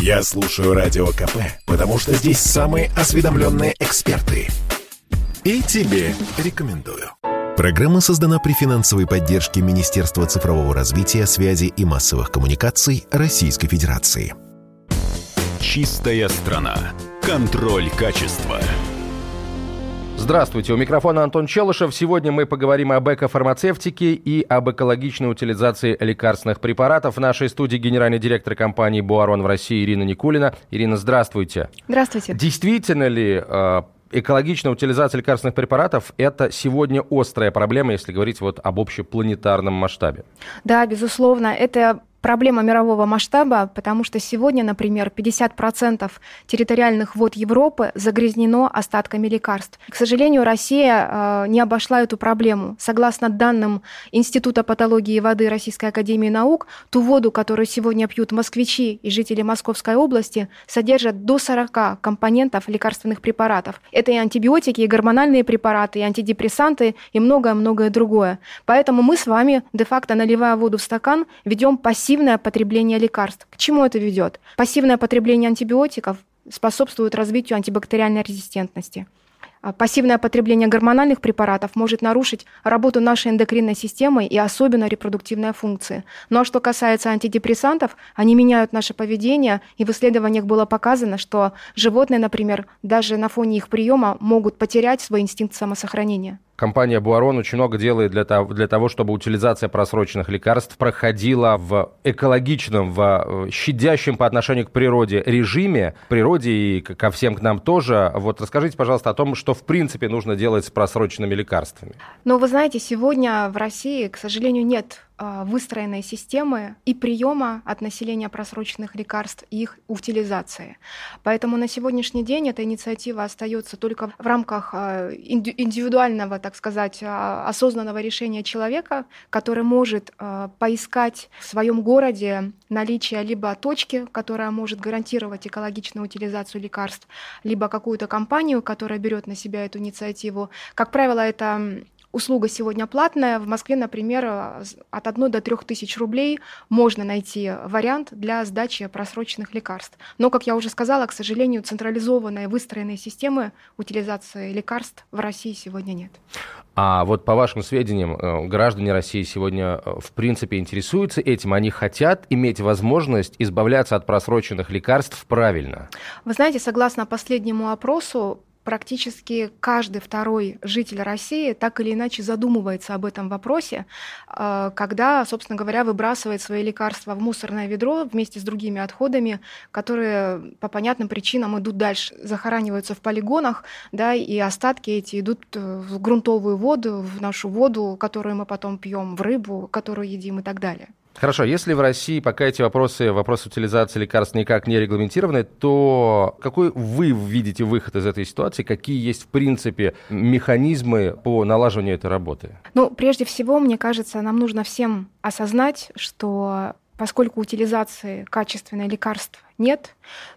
Я слушаю Радио КП, потому что здесь самые осведомленные эксперты. И тебе рекомендую. Программа создана при финансовой поддержке Министерства цифрового развития, связи и массовых коммуникаций Российской Федерации. Чистая страна. Контроль качества. Здравствуйте, у микрофона Антон Челышев. Сегодня мы поговорим об экофармацевтике и об экологичной утилизации лекарственных препаратов. В нашей студии генеральный директор компании «Буарон» в России Ирина Никулина. Ирина, здравствуйте. Здравствуйте. Действительно ли э, экологичная утилизация лекарственных препаратов – это сегодня острая проблема, если говорить вот об общепланетарном масштабе? Да, безусловно. Это проблема мирового масштаба, потому что сегодня, например, 50% территориальных вод Европы загрязнено остатками лекарств. К сожалению, Россия э, не обошла эту проблему. Согласно данным Института патологии воды Российской Академии Наук, ту воду, которую сегодня пьют москвичи и жители Московской области, содержит до 40 компонентов лекарственных препаратов. Это и антибиотики, и гормональные препараты, и антидепрессанты, и многое-многое другое. Поэтому мы с вами, де-факто наливая воду в стакан, ведем пассивную пассивное потребление лекарств. К чему это ведет? Пассивное потребление антибиотиков способствует развитию антибактериальной резистентности. А пассивное потребление гормональных препаратов может нарушить работу нашей эндокринной системы и особенно репродуктивные функции. Ну а что касается антидепрессантов, они меняют наше поведение, и в исследованиях было показано, что животные, например, даже на фоне их приема могут потерять свой инстинкт самосохранения. Компания Буарон очень много делает для того, для того, чтобы утилизация просроченных лекарств проходила в экологичном, в э, щадящем по отношению к природе режиме, природе и ко всем к нам тоже. Вот расскажите, пожалуйста, о том, что в принципе нужно делать с просроченными лекарствами. Ну, вы знаете, сегодня в России, к сожалению, нет выстроенной системы и приема от населения просроченных лекарств и их утилизации. Поэтому на сегодняшний день эта инициатива остается только в рамках а, индивидуального, так сказать, а, осознанного решения человека, который может поискать в своем городе наличие либо точки, которая может гарантировать экологичную утилизацию лекарств, либо какую-то компанию, которая берет на себя эту инициативу. Как правило, это Услуга сегодня платная. В Москве, например, от 1 до 3 тысяч рублей можно найти вариант для сдачи просроченных лекарств. Но, как я уже сказала, к сожалению, централизованной выстроенной системы утилизации лекарств в России сегодня нет. А вот по вашим сведениям, э, граждане России сегодня э, в принципе интересуются этим, они хотят иметь возможность избавляться от просроченных лекарств правильно? Вы знаете, согласно последнему опросу, практически каждый второй житель России так или иначе задумывается об этом вопросе, э, когда, собственно говоря, выбрасывает свои лекарства в мусорное ведро вместе с другими отходами, которые по понятным причинам идут дальше, захораниваются в полигонах, да, и остатки эти идут в грунтовую воду, в нашу воду, которую мы потом пьем, в рыбу, которую едим и так далее. Хорошо, если в России пока эти вопросы, вопрос утилизации лекарств никак не регламентированы, то какой вы видите выход из этой ситуации? Какие есть, в принципе, механизмы по налаживанию этой работы? Ну, прежде всего, мне кажется, нам нужно всем осознать, что поскольку утилизации качественных лекарств нет,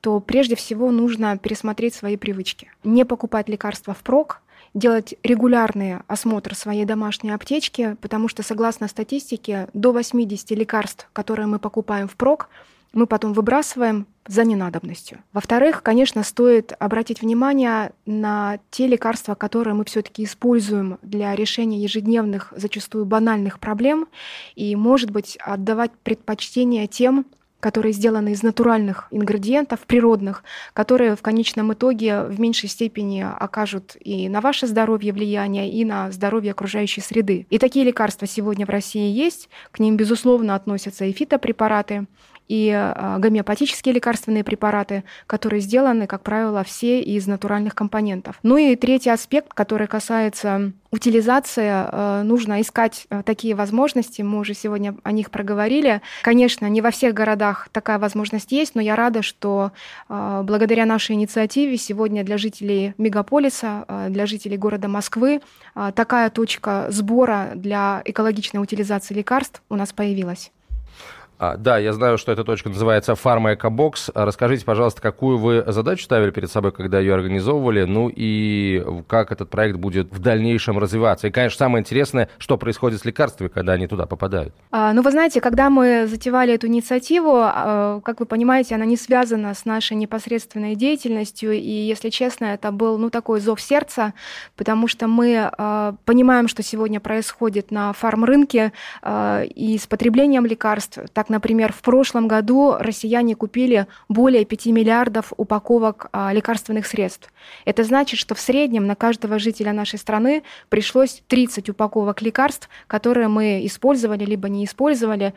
то прежде всего нужно пересмотреть свои привычки. Не покупать лекарства впрок, делать регулярный осмотр своей домашней аптечки, потому что, согласно статистике, до 80 лекарств, которые мы покупаем впрок, мы потом выбрасываем за ненадобностью. Во-вторых, конечно, стоит обратить внимание на те лекарства, которые мы все-таки используем для решения ежедневных, зачастую банальных проблем, и, может быть, отдавать предпочтение тем которые сделаны из натуральных ингредиентов, природных, которые в конечном итоге в меньшей степени окажут и на ваше здоровье влияние, и на здоровье окружающей среды. И такие лекарства сегодня в России есть. К ним, безусловно, относятся и фитопрепараты, и а, гомеопатические лекарственные препараты, которые сделаны, как правило, все из натуральных компонентов. Ну и третий аспект, который касается утилизации, а, нужно искать а, такие возможности. Мы уже сегодня о них проговорили. Конечно, не во всех городах такая возможность есть, но я рада, что благодаря нашей инициативе сегодня для жителей мегаполиса, для жителей города Москвы такая точка сбора для экологичной утилизации лекарств у нас появилась. А, да, я знаю, что эта точка называется Pharma Box. Расскажите, пожалуйста, какую вы задачу ставили перед собой, когда ее организовывали, ну и как этот проект будет в дальнейшем развиваться. И, конечно, самое интересное, что происходит с лекарствами, когда они туда попадают. А, ну, вы знаете, когда мы затевали эту инициативу, а, как вы понимаете, она не связана с нашей непосредственной деятельностью, и, если честно, это был, ну, такой зов сердца, потому что мы а, понимаем, что сегодня происходит на фарм-рынке а, и с потреблением лекарств. Так, например, в прошлом году россияне купили более 5 миллиардов упаковок а, лекарственных средств. Это значит, что в среднем на каждого жителя нашей страны пришлось 30 упаковок лекарств, которые мы использовали либо не использовали.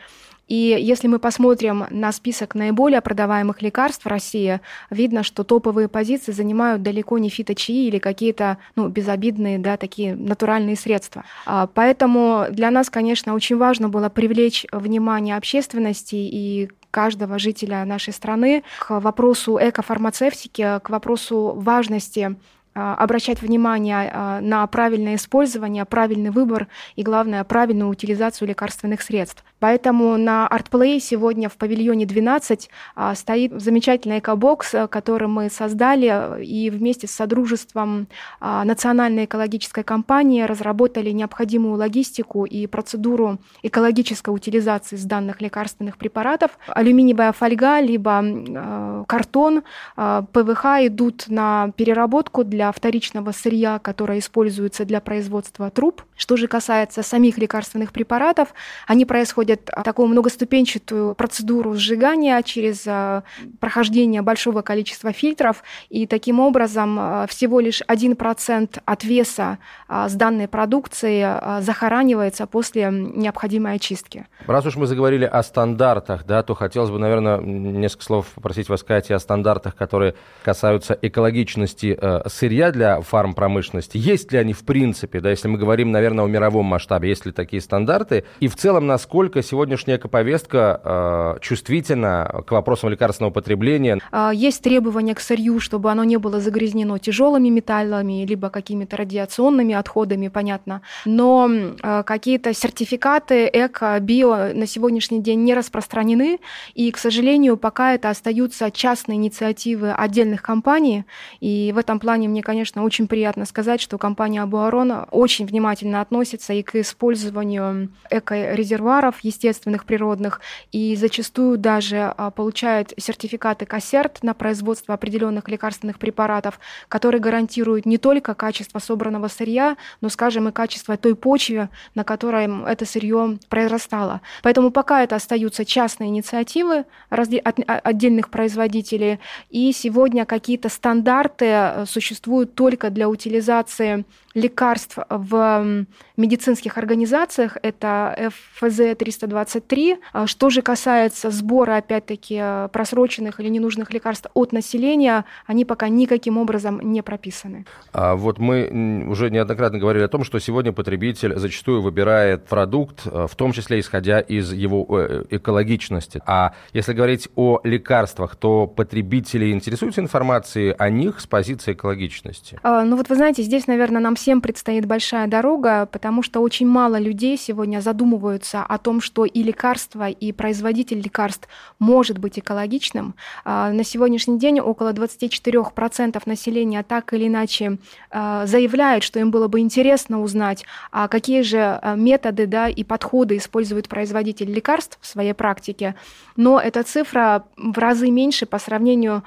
И если мы посмотрим на список наиболее продаваемых лекарств в России, видно, что топовые позиции занимают далеко не фиточаи или какие-то ну, безобидные, да, такие натуральные средства. А, поэтому для нас, конечно, очень важно было привлечь внимание общественности и каждого жителя нашей страны к вопросу экофармацевтики, к вопросу важности обращать внимание а, на правильное использование, правильный выбор и, главное, правильную утилизацию лекарственных средств. Поэтому на ArtPlay сегодня в павильоне 12 а, стоит замечательный экобокс, который мы создали и вместе с Содружеством Национальной экологической компании разработали необходимую логистику и процедуру экологической утилизации данных лекарственных препаратов. Алюминиевая фольга, либо картон, ПВХ идут на переработку для для вторичного сырья, которое используется для производства труб. Что же касается самих лекарственных препаратов, они происходят такую многоступенчатую процедуру сжигания через а, прохождение большого количества фильтров, и таким образом а, всего лишь 1% от веса а, с данной продукции захоранивается после необходимой очистки. Раз уж мы заговорили о стандартах, да, то хотелось бы, наверное, несколько слов попросить вас сказать о стандартах, которые касаются экологичности э, сырья сырья для фармпромышленности, есть ли они в принципе, да, если мы говорим, наверное, о мировом масштабе, есть ли такие стандарты, и в целом, насколько сегодняшняя экоповестка э, чувствительна к вопросам лекарственного потребления? А, есть требования к сырью, чтобы оно не было загрязнено тяжелыми металлами, либо какими-то радиационными отходами, понятно, но э, какие-то сертификаты эко, био на сегодняшний день не распространены, и, к сожалению, пока это остаются частные инициативы отдельных компаний, и в этом плане мне конечно, очень приятно сказать, что компания Абуарон очень внимательно относится и к использованию эко-резервуаров естественных, природных, и зачастую даже а, получает сертификаты КАСЕРТ на производство определенных лекарственных препаратов, которые гарантируют не только качество собранного сырья, но, скажем, и качество той почвы, на которой это сырье произрастало. Поэтому пока это остаются частные инициативы отдельных производителей, и сегодня какие-то стандарты э, существуют существуют только для утилизации лекарств в медицинских организациях, это ФЗ-323. А что же касается сбора, опять-таки, просроченных или ненужных лекарств от населения, они пока никаким образом не прописаны. А вот мы уже неоднократно говорили о том, что сегодня потребитель зачастую выбирает продукт, э, в том числе исходя из его э, экологичности. А если говорить о лекарствах, то потребители интересуются информацией о них с позиции экологичности? А, ну вот вы знаете, здесь, наверное, нам всем предстоит большая дорога, потому что очень мало людей сегодня задумываются о том, что и лекарство, и производитель лекарств может быть экологичным. А, на сегодняшний день около 24% населения так или иначе а, заявляют, что им было бы интересно узнать, а какие же а, методы да, и подходы использует производитель лекарств в своей практике. Но эта цифра в разы меньше по сравнению,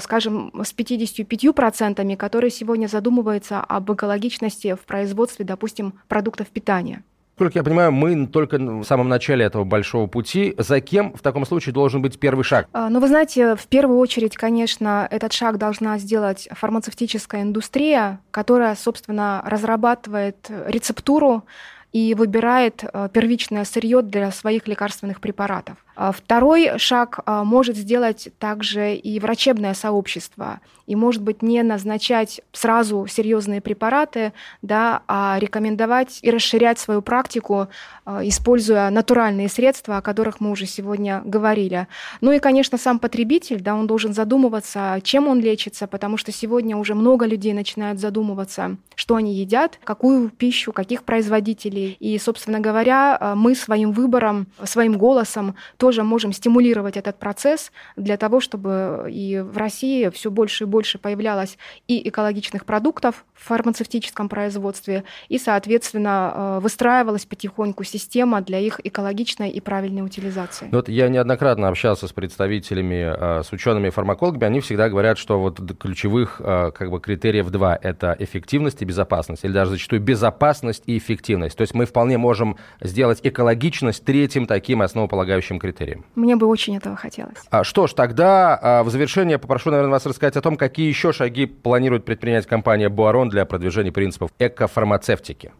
скажем, с 55%, которые сегодня задумываются об экологичности в производстве, допустим, продуктов питания. Насколько я понимаю, мы только в самом начале этого большого пути. За кем в таком случае должен быть первый шаг? А, ну, вы знаете, в первую очередь, конечно, этот шаг должна сделать фармацевтическая индустрия, которая, собственно, разрабатывает рецептуру и выбирает э, первичное сырье для своих лекарственных препаратов. А второй шаг а, может сделать также и врачебное сообщество, и, может быть, не назначать сразу серьезные препараты, да, а рекомендовать и расширять свою практику, а, используя натуральные средства, о которых мы уже сегодня говорили. Ну и, конечно, сам потребитель, да, он должен задумываться, чем он лечится, потому что сегодня уже много людей начинают задумываться, что они едят, какую пищу, каких производителей. И, собственно говоря, мы своим выбором, своим голосом тоже тоже можем стимулировать этот процесс для того, чтобы и в России все больше и больше появлялось и экологичных продуктов в фармацевтическом производстве, и, соответственно, э, выстраивалась потихоньку система для их экологичной и правильной утилизации. Ну вот я неоднократно общался с представителями, с учеными-фармакологами, они всегда говорят, что вот ключевых как бы критериев два – это эффективность и безопасность, или даже зачастую безопасность и эффективность. То есть мы вполне можем сделать экологичность третьим таким основополагающим критерием. Мне бы очень этого хотелось. А, что ж, тогда а, в завершение попрошу, наверное, вас рассказать о том, какие еще шаги планирует предпринять компания Буарон для продвижения принципов экофармацевтики.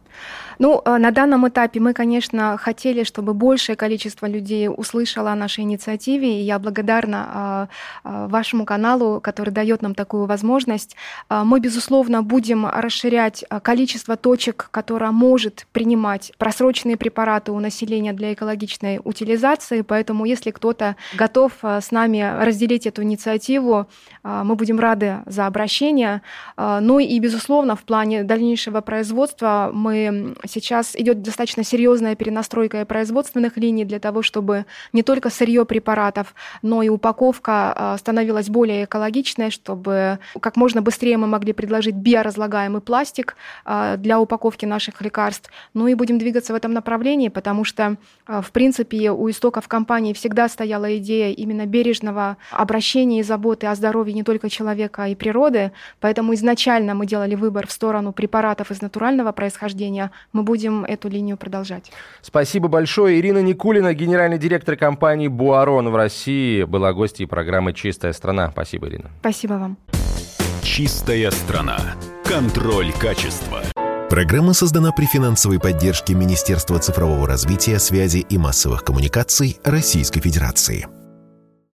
Ну, э, на данном этапе мы, конечно, хотели, чтобы большее количество людей услышало о нашей инициативе, и я благодарна э, э, вашему каналу, который дает нам такую возможность. Мы, безусловно, будем расширять количество точек, которое может принимать просроченные препараты у населения для экологичной утилизации, поэтому если кто-то готов с нами разделить эту инициативу, мы будем рады за обращение. Ну и, безусловно, в плане дальнейшего производства мы Сейчас идет достаточно серьезная перенастройка производственных линий для того, чтобы не только сырье препаратов, но и упаковка а, становилась более экологичной, чтобы как можно быстрее мы могли предложить биоразлагаемый пластик а, для упаковки наших лекарств. Ну и будем двигаться в этом направлении, потому что, а, в принципе, у истоков компании всегда стояла идея именно бережного обращения и заботы о здоровье не только человека и природы, поэтому изначально мы делали выбор в сторону препаратов из натурального происхождения. Мы мы будем эту линию продолжать. Спасибо большое. Ирина Никулина, генеральный директор компании «Буарон» в России, была гостьей программы «Чистая страна». Спасибо, Ирина. Спасибо вам. «Чистая страна». Контроль качества. Программа создана при финансовой поддержке Министерства цифрового развития, связи и массовых коммуникаций Российской Федерации.